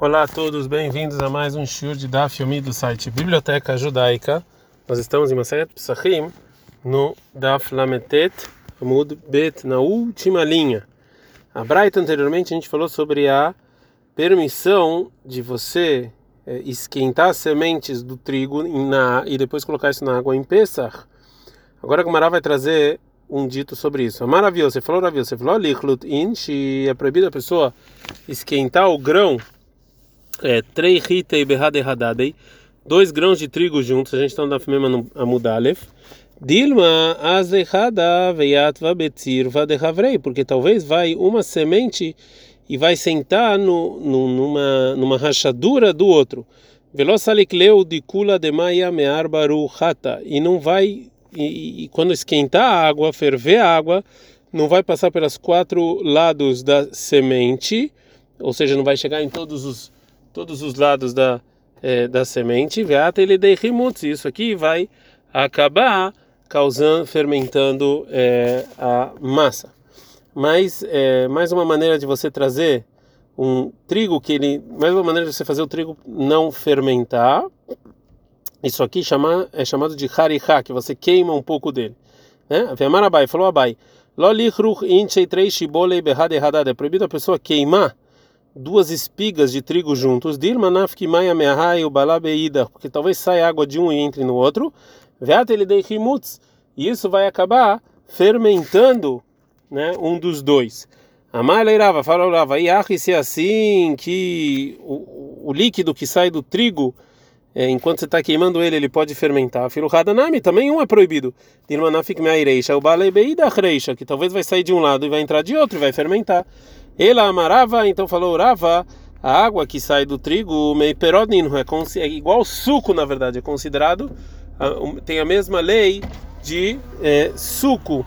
Olá a todos, bem-vindos a mais um show de Daf Yomi do site Biblioteca Judaica. Nós estamos em Maseret Psachim, no Daf Lametet Amud Bet, na última linha. A Braita anteriormente a gente falou sobre a permissão de você é, esquentar sementes do trigo na, e depois colocar isso na água em Pesach. Agora a Gumara vai trazer um dito sobre isso. Maravilhoso, você falou maravilhoso, você falou lichlut in, é proibido a pessoa esquentar o grão é, trei ritei berrada erradadei, dois grãos de trigo juntos, a gente está na no Amudalef. Dilma azerrada veiatva betzirva dehavrei, porque talvez vai uma semente e vai sentar no, no, numa, numa rachadura do outro. Velosalikleu de kula de maia mearbaru hata, e não vai, e, e quando esquentar a água, ferver a água, não vai passar pelos quatro lados da semente, ou seja, não vai chegar em todos os todos os lados da, é, da semente, veata ele dei rimutz. Isso aqui vai acabar causando, fermentando é, a massa. Mas é, mais uma maneira de você trazer um trigo que ele, mais uma maneira de você fazer o trigo não fermentar. Isso aqui chama, é chamado de harihá, que você queima um pouco dele. Né? Abai falou Abai. É proibido a pessoa queimar duas espigas de trigo juntos, dirmanafki maya meahai porque talvez saia água de um e entre no outro, veat ele dei rimutz, e isso vai acabar fermentando, né, um dos dois. Amar leirava, fala orava, e se é assim que o, o líquido que sai do trigo é, enquanto você está queimando ele, ele pode fermentar. Filo Hadanami, também um é proibido. Dirmanafik meaireisha, o balebeida reisha, que talvez vai sair de um lado e vai entrar de outro e vai fermentar. Ela amarava, então falou Rava, a água que sai do trigo, meiperodnin, é, é igual suco, na verdade, é considerado, tem a mesma lei de é, suco.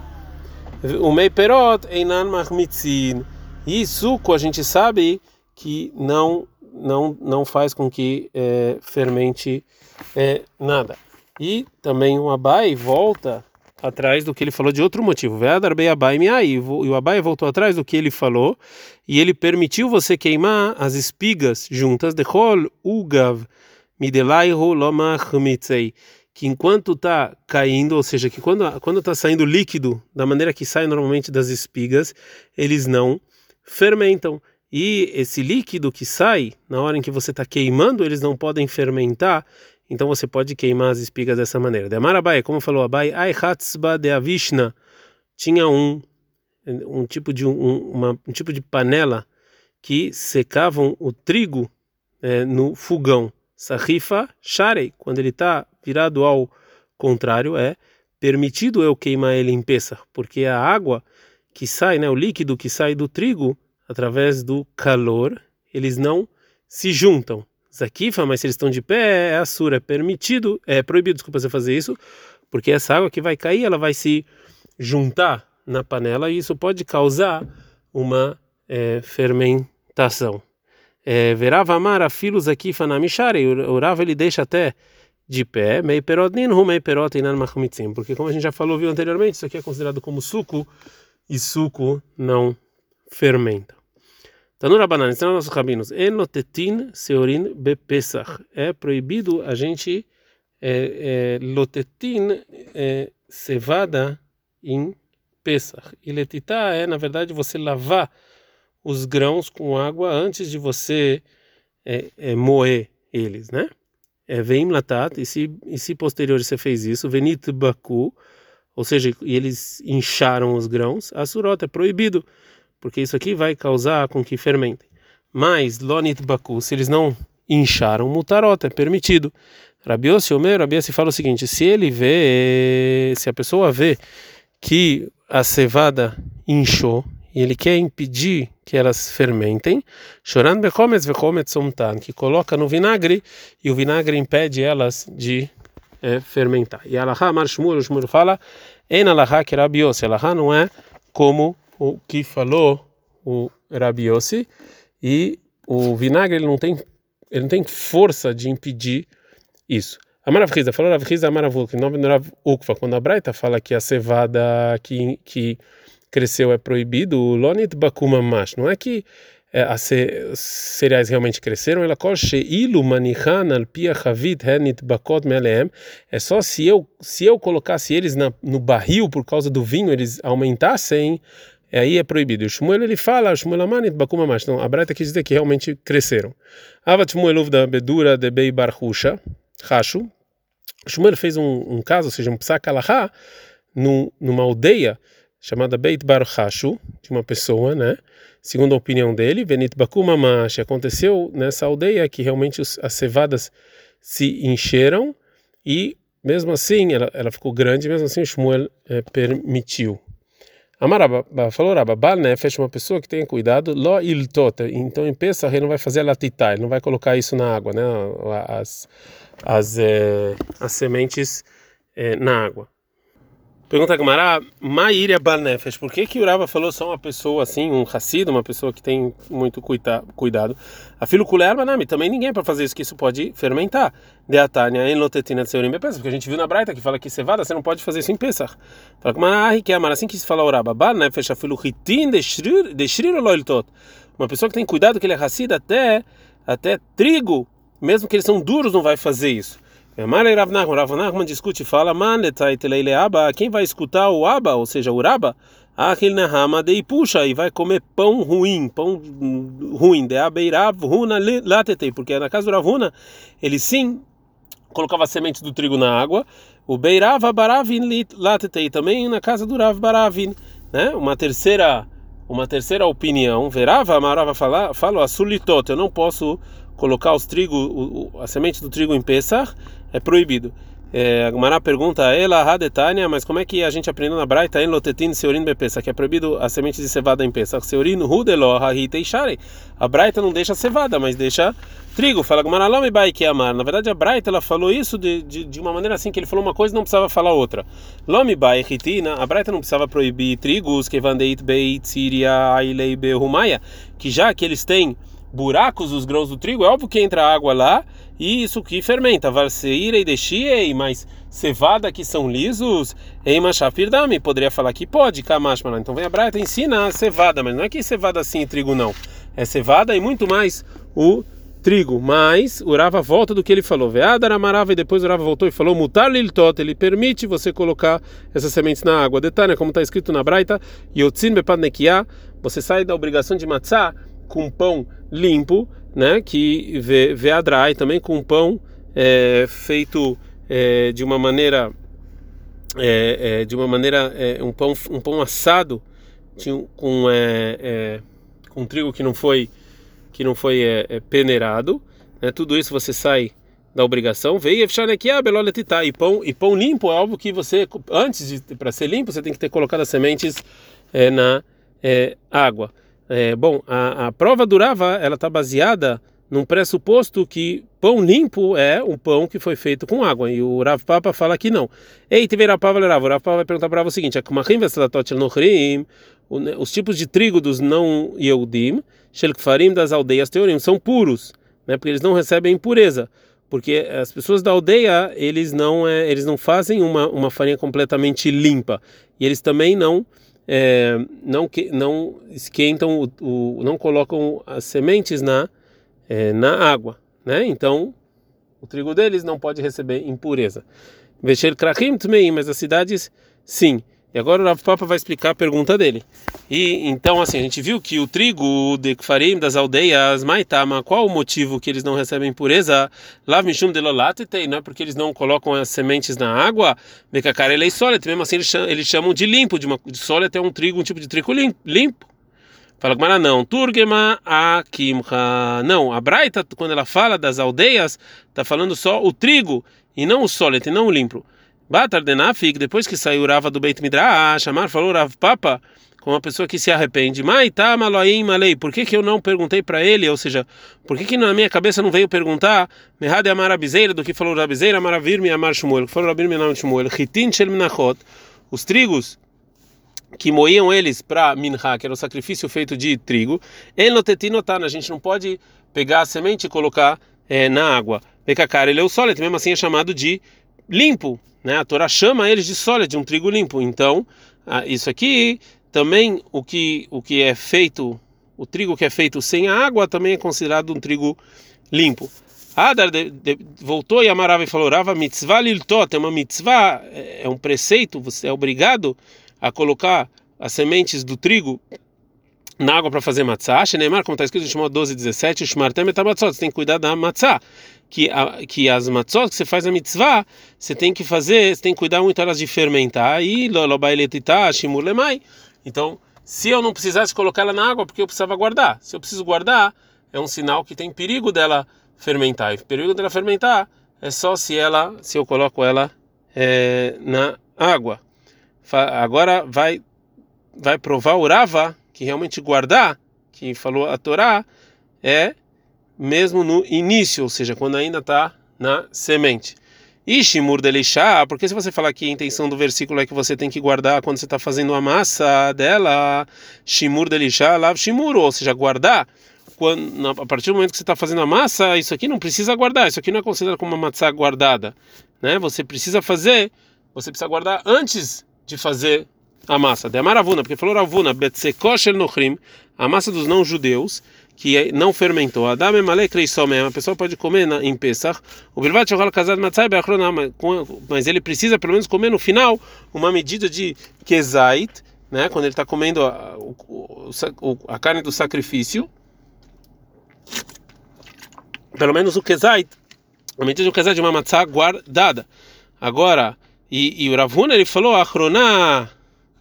O meiperod einan mahmitzin. E suco a gente sabe que não não não faz com que é, fermente é, nada. E também o Abai volta atrás do que ele falou de outro motivo. E o Abai voltou atrás do que ele falou e ele permitiu você queimar as espigas juntas de Hol Ugav. Que enquanto está caindo, ou seja, que quando está saindo líquido da maneira que sai normalmente das espigas, eles não fermentam. E esse líquido que sai na hora em que você está queimando, eles não podem fermentar então você pode queimar as espigas dessa maneira. De Amarabai, como falou Abai, Aihatzba de Avishna tinha um um tipo de um, uma, um tipo de panela que secavam o trigo é, no fogão. Sahifa Sharei, quando ele está virado ao contrário, é permitido eu queimar ele em peça, porque a água que sai, né, o líquido que sai do trigo, através do calor, eles não se juntam. Zakifa, mas se eles estão de pé, é assura, é permitido, é proibido, desculpa você fazer isso, porque essa água que vai cair, ela vai se juntar na panela e isso pode causar uma é, fermentação. É, Verava amar filos aqui o Rava ele deixa até de pé, meio perodnin, meio perotinan machmitzim, porque como a gente já falou, viu anteriormente, isso aqui é considerado como suco e suco não fermenta. Tanura banana, ensinam nossos rabinos. Enotetin seorin bepesach. É proibido a gente é, é, lotetin é, cevada em Pesach. E letitá é, na verdade, você lavar os grãos com água antes de você é, é, moer eles, né? É veim latat, e se, e se posterior você fez isso, venit baku, ou seja, eles incharam os grãos, a surota é proibido porque isso aqui vai causar com que fermentem. Mas lonit baku, se eles não incharam, mutarota, é permitido. Rabiossi Omer, Rabiossi fala o seguinte: se ele vê, se a pessoa vê que a cevada inchou e ele quer impedir que elas fermentem, chorando bechometz vechometz somtan, que coloca no vinagre e o vinagre impede elas de é, fermentar. E Alaha Mar Shmur, o Shmur fala, en Alaha que Rabiossi, Alaha não é como o que falou o Rabi Yossi, e o vinagre ele não tem ele não tem força de impedir isso. A Maravriza falou Ravriza Maravuk, em nome do Rav Ukva, quando a Braita fala que a cevada que, que cresceu é proibido, Lonit Bakuma Mash, não é que é, as cereais realmente cresceram, ela ilu manichan al pia henit bakot meleem. É só se eu se eu colocasse eles na, no barril por causa do vinho, eles aumentassem, aí é proibido. O Shmuel ele fala, Shmuel amanit bakuma mais. Então a Braita quis dizer que realmente cresceram. Avat Shmuel da bedura de bei barhusha, rashu. Shmuel fez um, um caso, ou seja, um psak alahá, numa aldeia chamada Beit Bar Hashu, de uma pessoa, né? Segundo a opinião dele, Benit Bakumamash, aconteceu nessa aldeia que realmente os, as cevadas se encheram e mesmo assim ela, ela ficou grande, mesmo assim o Shmuel é, permitiu. Amaraba falou Raba, Bal Nefesh, uma pessoa que tenha cuidado, lo iltota, então em Pesach ele não vai fazer latitá, ele não vai colocar isso na água, né? As, as, é, as sementes é, na água. Pergunta a Gamara, Maíria Balnefesh, por que que Urava falou só uma pessoa assim, um racido, uma pessoa que tem muito cuida, cuidado? A filo Kuler Banami, também ninguém para fazer isso, que isso pode fermentar. De Atânia, em Lotetina de Seurim Bepesach, porque a gente viu na Braita que fala que cevada, você não pode fazer isso em Pesach. Fala que Mara, que é assim que se fala Urava, Balnefesh, a filo Hitin de Shrir Loiltot. Uma pessoa que tem cuidado que ele é racido até, até trigo, mesmo que eles são duros, não vai fazer isso. Mara Rav Nachman, Rav Nachman discute e fala, quem vai escutar o Aba, ou seja, o Raba, Achil Nehama de puxa e vai comer pão ruim, pão ruim, de Abeirav Runa Latetei, porque na casa do Ravuna, ele sim colocava sementes do trigo na água, o Beirav Baravin Latetei, também na casa do Rav Baravin, né? Uma terceira uma terceira opinião, Verava Amarava falou, a sulitot, eu não posso colocar os trigo, a semente do trigo em Pesach, é proibido. É, a Gumara pergunta a ela, Hadetania, mas como é que a gente aprendeu na Braita em Lotetin Seurin Bepesa, que é proibido a semente de cevada em Pesach? Seurin Hudelo, Hahite Ishare. A Braita não deixa cevada, mas deixa trigo. Fala Gumara, Lome Bai amar. Na verdade, a Braita ela falou isso de, de, de, uma maneira assim que ele falou uma coisa e não precisava falar outra. Lome Bai a Braita não precisava proibir trigos, que Vandeit Beit Siria Ailei que já que eles têm buracos os grãos do trigo, é óbvio que entra água lá e isso que fermenta. Varseira e deixiei, mas cevada que são lisos, em machafir dami, poderia falar que pode, kamashmana. Então vem a Braita ensina a cevada, mas não é que cevada assim e trigo não. É cevada e muito mais o trigo, mas o Rava volta do que ele falou. Veadar amarava e depois o Rava voltou e falou: Mutar liltot, ele permite você colocar essas sementes na água. Detalhe, como está escrito na Braita, Yotzin bepadnekia, você sai da obrigação de matzah com pão limpo, né? Que vê, vê a dry também com pão é, feito é, de uma maneira é, é de uma maneira é, um pão um pão assado com é, com trigo que não foi que não foi peneirado, né? Tudo isso você sai da obrigação. Veio e pão e pão limpo é algo que você antes de para ser limpo você tem que ter colocado as sementes na água. É, bom, a, a prova durava, ela está baseada num pressuposto que pão limpo é um pão que foi feito com água. E o Rav Papa fala que não. Ei, tiver a Pava Rav. O Rav Papa vai perguntar para o seguinte: os tipos de trigo dos não Yehudim, Shelkfarim das aldeias Teorim, são puros, né? porque eles não recebem impureza. Porque as pessoas da aldeia, eles não, é, eles não fazem uma, uma farinha completamente limpa. E eles também não é, não, não esquentam, o, o, não colocam as sementes na, é, na água, né? Então, o trigo deles não pode receber impureza. Vesher krachim tmeim, mas as cidades, sim. E agora o Rav Papa vai explicar a pergunta dele. E então, assim, a gente viu que o trigo de Kfarim, das aldeias Maitama, qual o motivo que eles não recebem pureza? Lav Mishum de Lolatitei, não é porque eles não colocam as sementes na água, Bekakar ele é solet, mesmo assim eles chamam, de limpo, de, uma, de é um trigo, um tipo de trigo limpo. Fala com Mara, não. Turgema Akimha. Não, a Braita, quando ela fala das aldeias, está falando só o trigo, e não o solet, e não o limpo. Batardenafik, depois que saiu Rava do Beit Midrash, chamar falou Rav Papa, com uma pessoa que se arrepende. Maitá maloim malei, por que, que eu não perguntei para ele? Ou seja, por que, que na minha cabeça não veio perguntar Mehade amar abizeira do que falou Rabizeira, amar avirmi amar shmuel, que falou Rabir minam shmuel, chitin shel minachot, os trigos que moíam eles para minha, que era o sacrifício feito de trigo, enotetinotan, a gente não pode pegar a semente e colocar é, na água. Pekakar, ele é o solet, mesmo assim é chamado de limpo, né? A Torá chama eles de sola, de um trigo limpo. Então, isso aqui também o que o que é feito o trigo que é feito sem água também é considerado um trigo limpo. Adar de, de, voltou e amarava e falou: Rava mitzvah liltot, é uma mitzvah, é, é um preceito, você é obrigado a colocar as sementes do trigo na água para fazer matzah. Shenemar, como está escrito em Shemot 12, 17, Shmartem etamatzot, você tem que cuidar da matzah. Que, a, que as matzot que você faz a mitzvah, você tem que fazer, você tem que cuidar muito elas de fermentar. E lobailetitá, lemai. Então, se eu não precisasse colocar ela na água, porque eu precisava guardar. Se eu preciso guardar, é um sinal que tem perigo dela fermentar. E perigo dela fermentar é só se ela, se eu coloco ela é, na água. Agora vai vai provar o Rava que realmente guardar, que falou a Torá, é mesmo no início, ou seja, quando ainda está na semente. E Shimur Delishá, porque se você falar que a intenção do versículo é que você tem que guardar quando você está fazendo a massa dela, Shimur Delishá, Lav Shimur, ou seja, guardar, quando, a partir do momento que você está fazendo a massa, isso aqui não precisa guardar, isso aqui não é considerado como uma matzá guardada, né? Você precisa fazer, você precisa guardar antes de fazer a massa. De Amaravuna, porque falou Ravuna, Betsekoshel Nochrim, a massa dos não-judeus, que é, não fermentou. Adam Emalek Reisomem, a pessoa pode comer na, em Pesach, o Bilvat Shochal Kazad Matzai mas ele precisa pelo menos comer no final uma medida de Kezait, né, quando ele está comendo a, o, a carne do sacrifício, pelo menos o Kezait, a medida do Kezait de uma matzá guardada. Agora, e, e o Ravuna ele falou, Achroná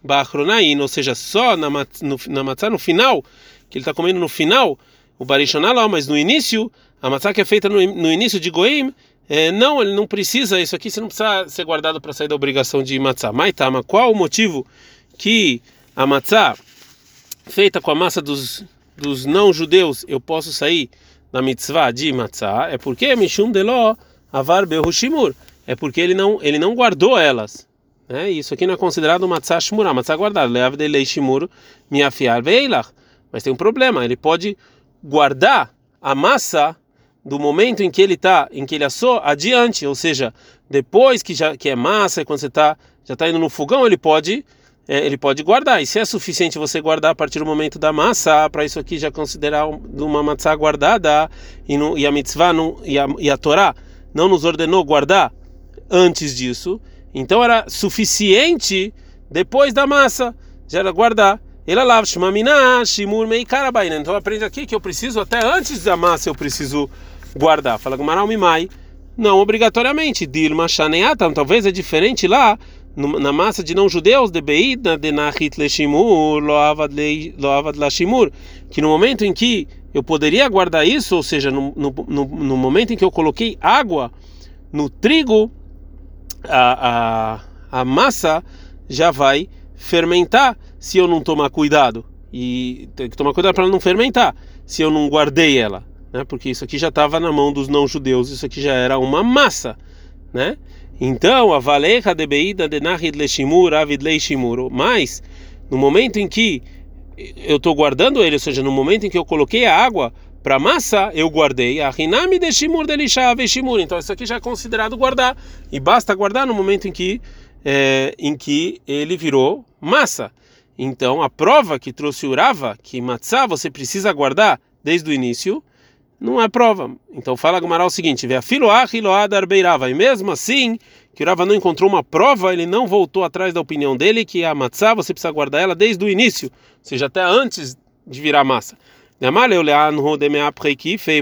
Bachronain, ou seja, só na, no, na matzá no final, que ele está comendo no final, o Barishonalá, mas no início, a matzá que é feita no, no início de Goim, é, não, ele não precisa, isso aqui você não precisa ser guardado para sair da obrigação de matzá. Mas mas qual o motivo que a matzá feita com a massa dos, dos não-judeus eu posso sair da mitzvah de matzá? É porque Mishum Deló Avar Behushimur. É porque ele não, ele não guardou elas. Né? Isso aqui não é considerado matzah shmurah, matzah guardada. Leav de lei shimur miafiar veilach. Mas tem um problema, ele pode guardar a massa do momento em que ele está, em que ele assou, adiante, ou seja, depois que já que é massa, quando você tá já está indo no fogão, ele pode é, ele pode guardar. E se é suficiente você guardar a partir do momento da massa, para isso aqui já considerar uma matzah guardada e, no, e a mitzvah não, e, a, e a Torá não nos ordenou guardar antes disso. Então era suficiente depois da massa, já era guardar. Ela lava shmamina, shimur mei karabaina. Então aprende aqui que eu preciso até antes da massa eu preciso guardar. Fala Gumaral Mimai. Não obrigatoriamente. Dilma shaneatam. Talvez é diferente lá na massa de não judeus de beida de nachit leshimur loavad lashimur que no momento em que eu poderia guardar isso, ou seja, no, no, no momento em que eu coloquei água no trigo a, a, a massa já vai fermentar se eu não tomar cuidado. E tem que tomar cuidado para não fermentar se eu não guardei ela, né? Porque isso aqui já estava na mão dos não-judeus, isso aqui já era uma massa, né? Então, a valeja de beida de nahid leshimur avid leishimur. Mas, no momento em que eu estou guardando ele, ou seja, no momento em que eu coloquei a água para massa, eu guardei a rinami de shimur delishave shimur. Então isso aqui já é considerado guardar e basta guardar no momento em que é, em que ele virou massa. Então a prova que trouxe urava que matzá você precisa guardar desde o início não é prova. Então fala Gumará o seguinte: vê a beirava. E mesmo assim, que o Rava não encontrou uma prova, ele não voltou atrás da opinião dele que a matzá você precisa guardar ela desde o início, ou seja, até antes de virar massa.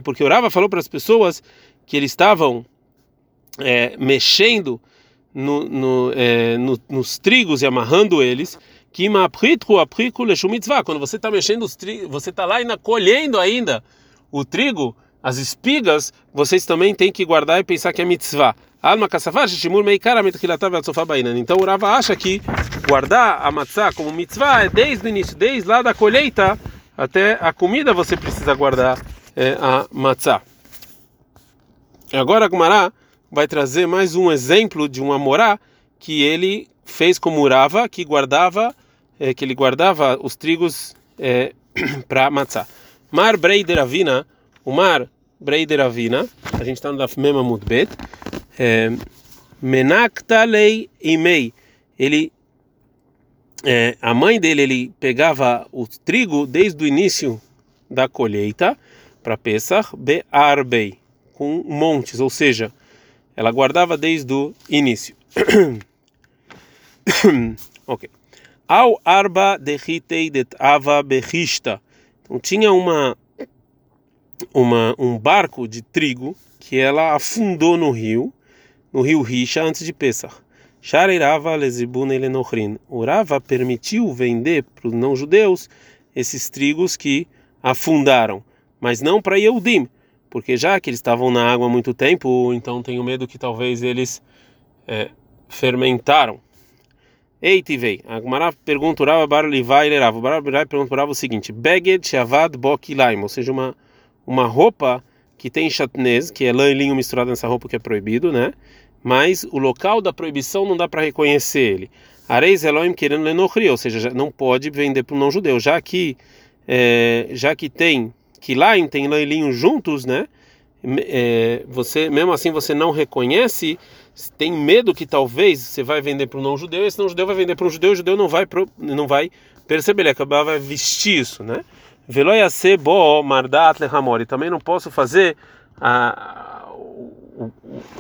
Porque o Rava falou para as pessoas que eles estavam é, mexendo no, no, é, no, nos trigos e amarrando eles. Quando você está mexendo os trigos, você está lá ainda colhendo ainda o trigo, as espigas, vocês também têm que guardar e pensar que é mitzvah. Alma Então o Rava acha que guardar a matzah como mitzvah é desde o início, desde lá da colheita até a comida você precisa guardar é, a matzá. Agora Gumará vai trazer mais um exemplo de um amorá que ele fez como urava, que guardava, é, que ele guardava os trigos é, para matzá. Mar Breideravina, o mar Breideravina, a gente está no Daf Mema Mudbet, é, Menaktalei Imei, ele é, a mãe dele ele pegava o trigo desde o início da colheita para Pesach be'arbei, com montes, ou seja, ela guardava desde o início. ok. Ao arba det ava bechista. Então tinha uma, uma um barco de trigo que ela afundou no rio, no rio Risha antes de Pesach. Shareirava lezibun elenochrin. O Rava permitiu vender para os não-judeus esses trigos que afundaram, mas não para Yehudim, porque já que eles estavam na água há muito tempo, então tenho medo que talvez eles é, fermentaram. Ei, Tivei, a Gumara pergunta o Rava Bar Livai Lerava. O Bar Livai pergunta o seguinte: Beged Shavad Bokilaim, ou seja, uma, uma roupa que tem chatnez, que é lã e linho misturado nessa roupa que é proibido, né? Mas o local da proibição não dá para reconhecer ele. Areis Elohim querendo lenochri, ou seja, não pode vender para um não judeu, já que é, já que tem que lá tem lã e linho juntos, né? É, você mesmo assim você não reconhece, tem medo que talvez você vai vender para um não judeu, esse não judeu vai vender para um judeu, o judeu não vai não vai perceber, ele acabar vai vestir isso, né? Veloyase bo mardat lehamori. Também não posso fazer a,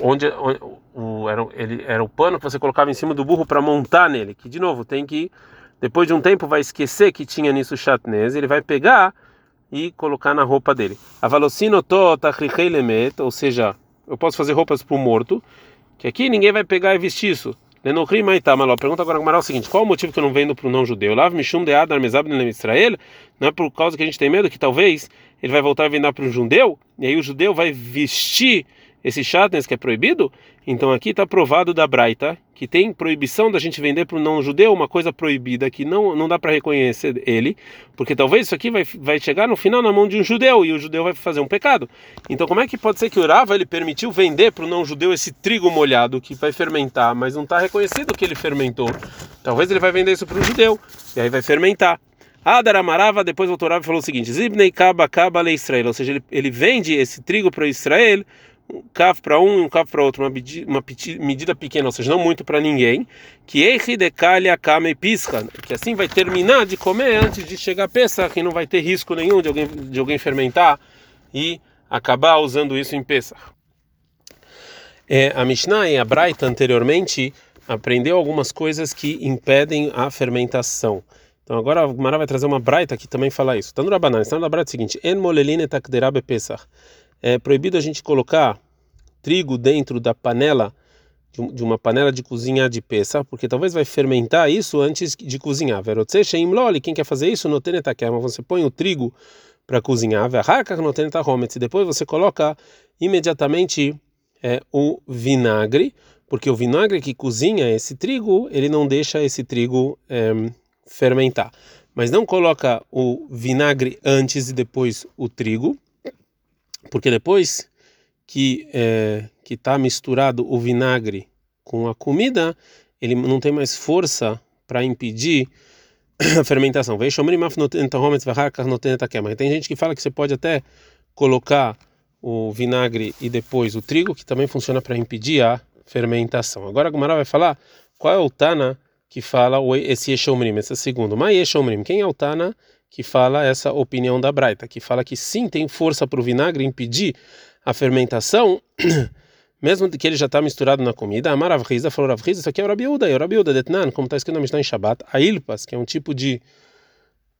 onde, onde o, era, ele, era o pano que você colocava em cima do burro para montar nele. Que de novo tem que depois de um tempo vai esquecer que tinha nisso chatnez, ele vai pegar e colocar na roupa dele. Lemet, ou seja, eu posso fazer roupas para o morto, que aqui ninguém vai pegar e vestir isso. Pergunta agora o seguinte: qual o motivo que eu não vendo para o não-judeu? Lav Mishum de Adar Mezab Israel? Não é por causa que a gente tem medo que talvez ele vai voltar a vender para um judeu? E aí o judeu vai vestir esse chatnes que é proibido? Então aqui está provado da Braita que tem proibição da gente vender para um não-judeu uma coisa proibida que não, não dá para reconhecer ele, porque talvez isso aqui vai, vai chegar no final na mão de um judeu e o judeu vai fazer um pecado. Então como é que pode ser que o Rava ele permitiu vender para o não-judeu esse trigo molhado que vai fermentar, mas não está reconhecido que ele fermentou? Talvez ele vai vender isso para o judeu e aí vai fermentar. Adar Amarava, depois o Torá falou o seguinte: Zibnei Kaba Kaba Le Israel, ou seja, ele, ele vende esse trigo para Israel um caf para um e um caf para outro, uma, uma medida pequena, ou seja, não muito para ninguém, que kame pisca, que assim vai terminar de comer antes de chegar a peça, que não vai ter risco nenhum de alguém, de alguém fermentar e acabar usando isso em peça. É, a Mishnah e a Braita anteriormente aprendeu algumas coisas que impedem a fermentação. Então agora a Mara vai trazer uma Braita que também fala isso. Está no Rabanan, está no Braita é o seguinte: En moleline takderabe pesach é proibido a gente colocar trigo dentro da panela de uma panela de cozinhar de peça, porque talvez vai fermentar isso antes de cozinhar. Quem quer fazer isso? No tenetaquema, você põe o trigo para cozinhar, e depois você coloca imediatamente é, o vinagre, porque o vinagre que cozinha esse trigo, ele não deixa esse trigo é, fermentar. Mas não coloca o vinagre antes e depois o trigo, porque depois que é, que está misturado o vinagre com a comida, ele não tem mais força para impedir a fermentação. Tem gente que fala que você pode até colocar o vinagre e depois o trigo, que também funciona para impedir a fermentação. Agora a Gumara vai falar qual é o Tana que fala esse Yeshomrim, esse segundo. Mas Yeshomrim, quem é o Tana que fala essa opinião da Braita, que fala que sim, tem força para o vinagre impedir a fermentação, mesmo que ele já está misturado na comida. Amar Avriza falou Avriza, isso aqui é o Rabiuda, é o Rabiuda Detnan, como está escrito na Mishnah em Shabbat, a ilpas, que é um tipo de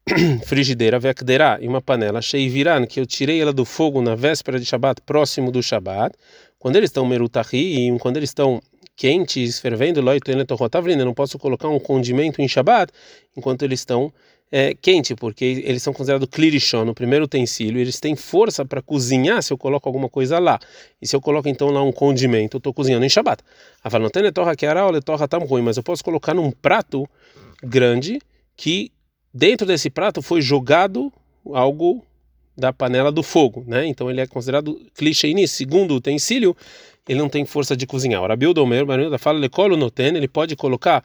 frigideira, vekderá, e uma panela, sheiviran, que eu tirei ela do fogo na véspera de Shabbat, próximo do Shabbat, quando eles estão merutahi, e quando eles estão quentes, fervendo, eu não posso colocar um condimento em Shabbat enquanto eles estão é, quente, porque eles são considerados klirishon, o primeiro utensílio, eles têm força para cozinhar se eu coloco alguma coisa lá. E se eu coloco então lá um condimento, eu estou cozinhando em Shabbat. A não tem torra que era torra tão ruim, mas eu posso colocar num prato grande que dentro desse prato foi jogado algo da panela do fogo, né? Então ele é considerado clichê nisso. Segundo utensílio, ele não tem força de cozinhar. O Rabiu Domer, fala lecolo noten, ele pode colocar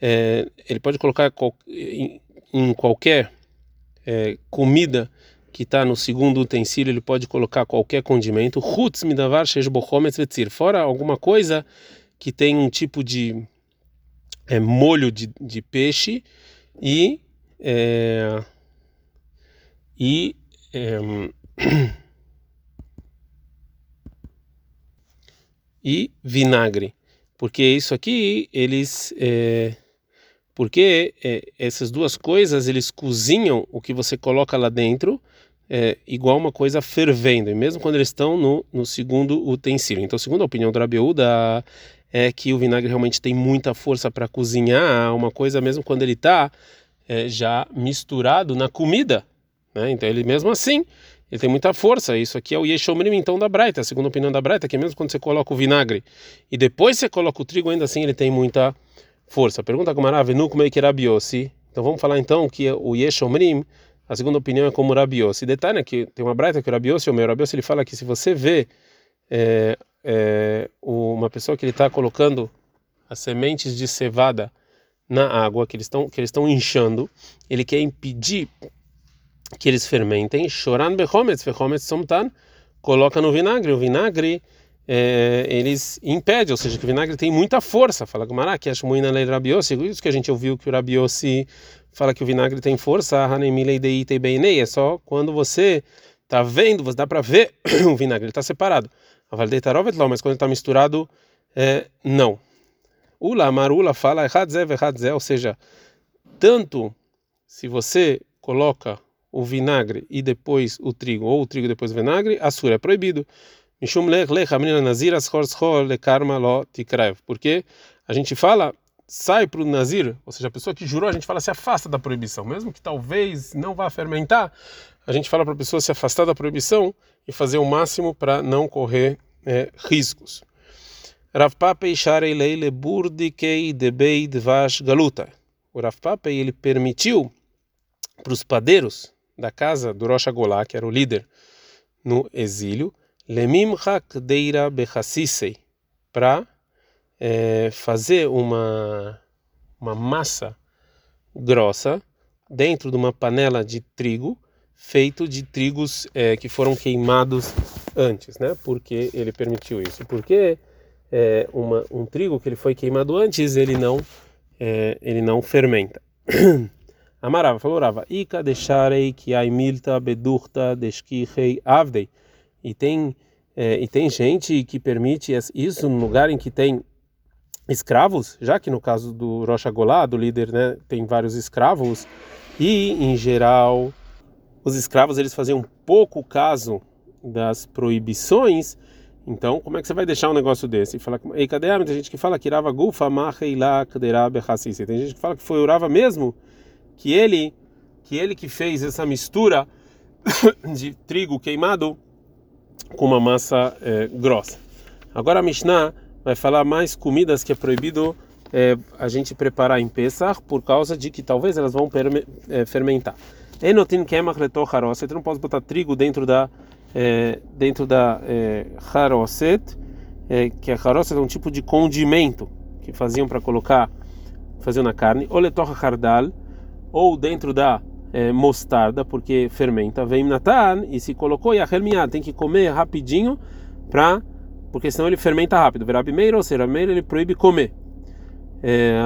é, ele pode colocar em qualquer é, comida que está no segundo utensílio, ele pode colocar qualquer condimento. Fora alguma coisa que tem um tipo de é, molho de, de peixe e é, e é, e vinagre, porque isso aqui eles é, porque é, essas duas coisas eles cozinham o que você coloca lá dentro é, igual uma coisa fervendo, e mesmo quando eles estão no, no segundo utensílio. Então, segundo a opinião do Rabiúda, é que o vinagre realmente tem muita força para cozinhar uma coisa mesmo quando ele está é, já misturado na comida. Né? Então, ele mesmo assim ele tem muita força. Isso aqui é o Yeshomrim, então, da Braita, a segunda opinião da Braita, que mesmo quando você coloca o vinagre e depois você coloca o trigo, ainda assim ele tem muita força. Pergunta como Venu como é que era Biossi. Então vamos falar então que o Yeshomrim, a segunda opinião é como Rabiossi. Detalhe é que tem uma Braita que o Rabiossi, o meu Rabiossi, ele fala que se você vê é, é, uma pessoa que ele está colocando as sementes de cevada na água que eles estão que eles estão inchando, ele quer impedir que eles fermentem, choran bechometz, bechometz somtan, coloca no vinagre, o vinagre é, eles impedem, ou seja, que o vinagre tem muita força. Fala Gumara, que acho muito na lei Rabiossi, isso que a gente ouviu que o Rabiossi fala que o vinagre tem força, é só quando você está vendo, você dá para ver o vinagre, ele está separado. A Valdetarovet mas quando está misturado, é, não. Ula, Marula fala, ou seja, tanto se você coloca o vinagre e depois o trigo, ou o trigo depois o vinagre, assura é proibido. Mishum lech lech nazir le karma lo tikraev. Porque a gente fala, sai para o nazir, ou seja, a pessoa que jurou, a gente fala se afasta da proibição, mesmo que talvez não vá fermentar, a gente fala para a pessoa se afastar da proibição e fazer o máximo para não correr é, riscos. Rav Papei Sharei Leile Burdikei Debei Dvash Galuta. O Rav Papei ele permitiu para os padeiros da casa do Rosh Golá, que era o líder no exílio, Lemimchak Deira Bechassisei, para é, fazer uma, uma massa grossa dentro de uma panela de trigo, feito de trigos é, que foram queimados antes, né? Porque ele permitiu isso? Porque é, uma, um trigo que ele foi queimado antes, ele não, é, ele não fermenta. Amarava, falou Rava, Ika deixarei que milta bedurta deshkichei avdei. E tem é, e tem gente que permite isso no lugar em que tem escravos, já que no caso do Rocha Golá, do líder, né, tem vários escravos e em geral os escravos eles faziam pouco caso das proibições. Então, como é que você vai deixar um negócio desse? E fala, ei, cadê a Tem gente que fala que Rava Gufa Maheila Kderabe Tem gente que fala que foi o Rava mesmo que ele que ele que fez essa mistura de trigo queimado com uma massa é, grossa. Agora a Mishnah vai falar mais comidas que é proibido é, a gente preparar em Pesach por causa de que talvez elas vão é, fermentar. Enotin kemach letoch haroset, não pode botar trigo dentro da é, dentro da é, haroset, é, que a haroset é um tipo de condimento que faziam para colocar faziam na carne, ou letoch hardal, ou dentro da é, mostarda, porque fermenta, vem natan, e se colocou e a tem que comer rapidinho, pra, porque senão ele fermenta rápido. Verá primeiro, ou seja, primeiro ele proíbe comer. É,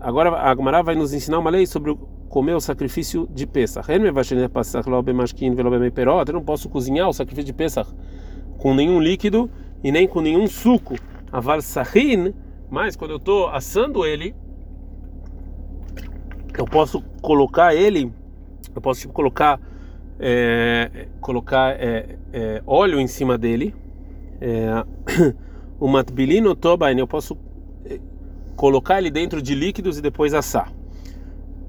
agora a Agmará vai nos ensinar uma lei sobre comer o sacrifício de Pesach. Eu não posso cozinhar o sacrifício de Pesach com nenhum líquido e nem com nenhum suco. A valsahin, mas quando eu estou assando ele, eu posso colocar ele, eu posso tipo, colocar é, colocar é, é, óleo em cima dele. É, o matbilino tobain, eu posso é, colocar ele dentro de líquidos e depois assar.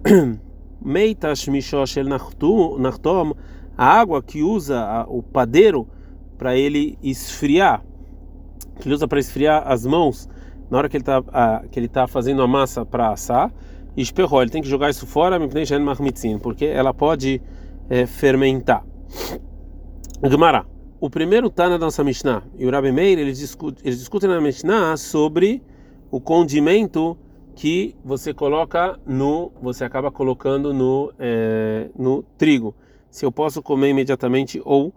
Meitash mishosh el nachtom, a água que usa o padeiro para ele esfriar, que ele usa para esfriar as mãos na hora que ele está tá fazendo a massa para assar esperrou, ele tem que jogar isso fora, porque ela pode é, fermentar. Gemara, o primeiro Tana da nossa Mishnah e o Rabi Meir, eles discutem, eles discutem na Mishnah sobre o condimento que você coloca no, você acaba colocando no, é, no trigo. Se eu posso comer imediatamente ou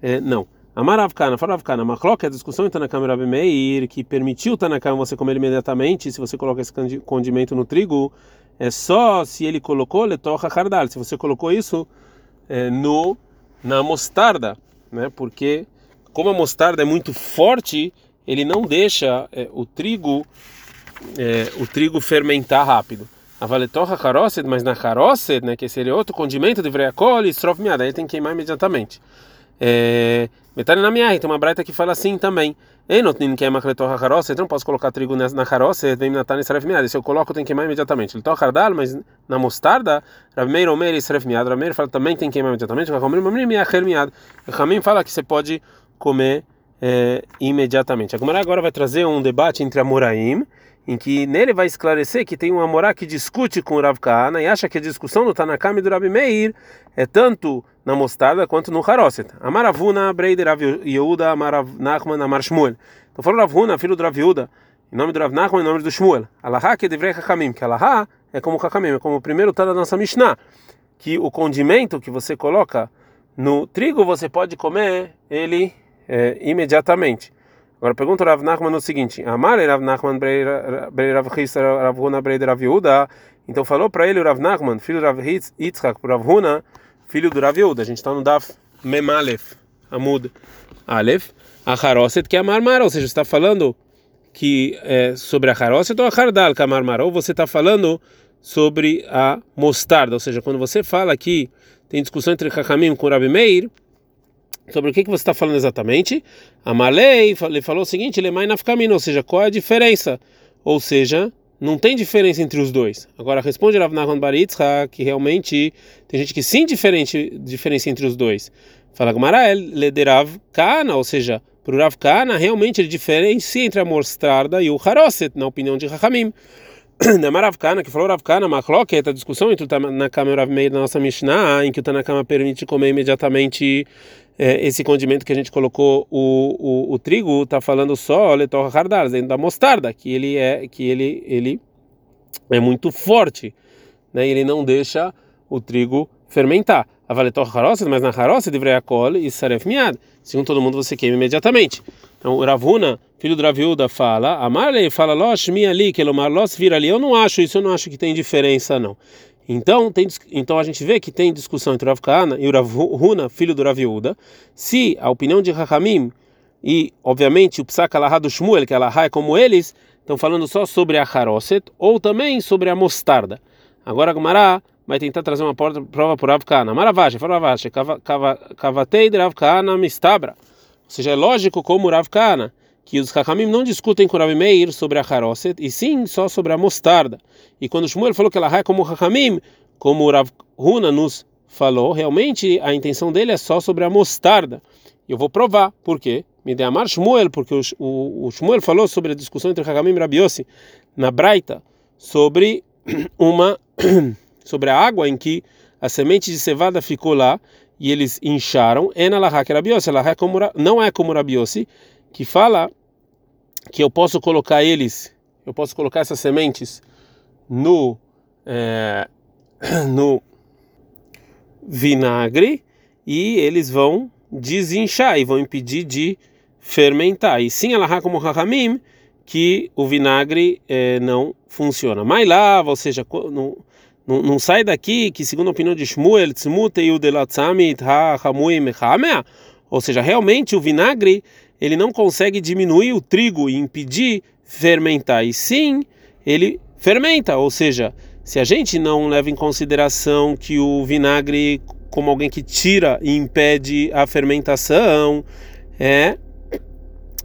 é, não. Amaravkana, Faravkana, Machlok, a discussão então na câmera Meir, que permitiu Tanakam você comer imediatamente, se você coloca esse condimento no trigo, é só se ele colocou letocha hardal. Se você colocou isso é, no na mostarda, né? Porque como a mostarda é muito forte, ele não deixa é, o trigo é, o trigo fermentar rápido. A valetorra caroset, mas na caroset, né, que seria outro condimento de vreacol estrofe miada, aí tem que queimar imediatamente. É, Metade na minha, tem uma braita que fala assim também. Enotnin queima kletorra caroset, não posso colocar trigo na caroset, vem natar esref miada. Se eu coloco, tem que queimar imediatamente. Ele toca ardal, mas na mostarda, Rav Meir Omer esref miada. Rav Meir fala também tem que queimar imediatamente. Ramim fala que você pode comer é, imediatamente. A agora vai trazer um debate entre Amoraim, em que nele vai esclarecer que tem um Amorá que discute com o Rav Kahana e acha que a discussão do Tanakam e do Rabi Meir é tanto na mostarda quanto no Haroset. Amaravuna, Breider, Rav Yehuda, Amarav Nachman, Amar Shmuel. Então falou Ravuna, filho do Rav Yehuda, em nome do Rav Nachman, em nome do Shmuel. Alahá que devrei Hakamim, que Alahá é como Hakamim, é como o primeiro tá da nossa Mishnah, que o condimento que você coloca no trigo você pode comer ele é, imediatamente. Agora pergunta Rav Nachman no seguinte: Amar Rav Nachman brei Rav His Rav Huna brei Rav Yehuda. Então falou para ele o Rav Nachman, filho do Rav Yitzchak, Rav Huna, filho do Rav Yehuda. A gente está no Daf Memalef, Amud Alef, a Haroset que é a Marmara, ou seja, está falando que é sobre a Haroset ou a Hardal, que é a Marmara, ou você está falando sobre a mostarda, ou seja, quando você fala que tem discussão entre Hakamim com Rabi Meir sobre o que, que você está falando exatamente. A Malei ele falou o seguinte: Lemai nafkamina, ou seja, qual é a diferença? Ou seja, não tem diferença entre os dois. Agora responde Rav Nahon Baritzha que realmente tem gente que sim diferente diferença entre os dois. Fala Gmarael lederav kana, ou seja, para o Rav Kana realmente ele diferencia entre a mostarda e o haroset, na opinião de Rahamim. Namarav Kana, que falou Rav Kana, Machloket, a discussão entre o Tanakama e o Rav Meir na nossa Mishnah, em que o Tanakama permite comer imediatamente é, esse condimento que a gente colocou o, o, o trigo está falando só letorra hardar dentro da mostarda que ele é que ele ele é muito forte né? Ele não deixa o trigo fermentar. A valetorra harosa mas na harosa de vreacol e saref miad segundo todo mundo você queima imediatamente. Então Ravuna filho do Raviuda fala amarle fala losh mi ali que lomar los vira ali eu não acho isso eu não acho que tem diferença não então, tem, então a gente vê que tem discussão entre o Rav Kahana e o Rav Huna, filho do Rav Yehuda, se a opinião de Rahamim e, obviamente, o Psak Alahá do Shmuel, que Alahá é como eles, estão falando só sobre a Haroset ou também sobre a mostarda. Agora a Gumará vai tentar trazer uma prova por Rav Kahana. Maravashi, Faravashi, Kavatei de Rav Kahana Mistabra. Ou seja, é lógico como o Rav Kahana que os Hakamim não discutem com Rabi Meir sobre a Haroset, e sim só sobre a mostarda. E quando Shmuel falou que ela é como Hakamim, como o Rav Huna nos falou, realmente a intenção dele é só sobre a mostarda. Eu vou provar, por quê? Me dê amar Shmuel, porque o, o, o Shmuel falou sobre a discussão entre Hakamim e Rabi Yossi na Braita, sobre uma sobre a água em que a semente de cevada ficou lá e eles incharam. Lahá, que Rabi Yossi, não é como Rabi Yossi, que fala que eu posso colocar eles, eu posso colocar essas sementes no é, no vinagre e eles vão desinchar e vão impedir de fermentar. E sim, ela como Rahamim, que o vinagre é, não funciona. Mas lava, ou seja, não, não, não, sai daqui que, segundo a opinião de Shmuel, Tzmutei o Delatzamit Ha-Hamuim ou seja, realmente o vinagre ele não consegue diminuir o trigo e impedir fermentar, e sim ele fermenta, ou seja, se a gente não leva em consideração que o vinagre, como alguém que tira e impede a fermentação, é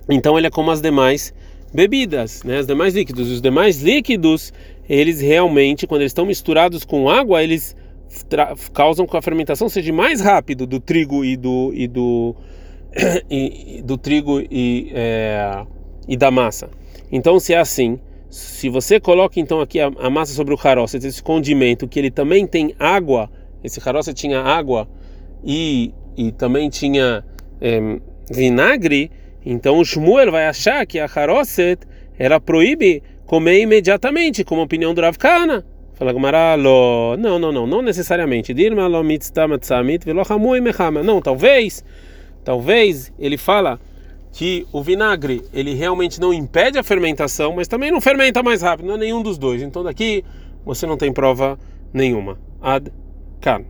então ele é como as demais bebidas, né? Os demais líquidos, os demais líquidos, eles realmente, quando eles estão misturados com água, eles causam que a fermentação seja mais rápido do trigo e do e do e, do trigo e, é, e da massa. Então, se é assim, se você coloca então aqui a, a massa sobre o caroço, esse condimento que ele também tem água, esse caroço tinha água e, e também tinha é, vinagre, então o Shmuel vai achar que a caroçet ela proíbe comer imediatamente, como a opinião do Rav Kana. Fala não, não, não, não necessariamente. Dirma lo mitzvah matzamit velo hamui mechama. Não, talvez Talvez ele fala que o vinagre ele realmente não impede a fermentação, mas também não fermenta mais rápido, não é nenhum dos dois. Então daqui você não tem prova nenhuma. Ad kan.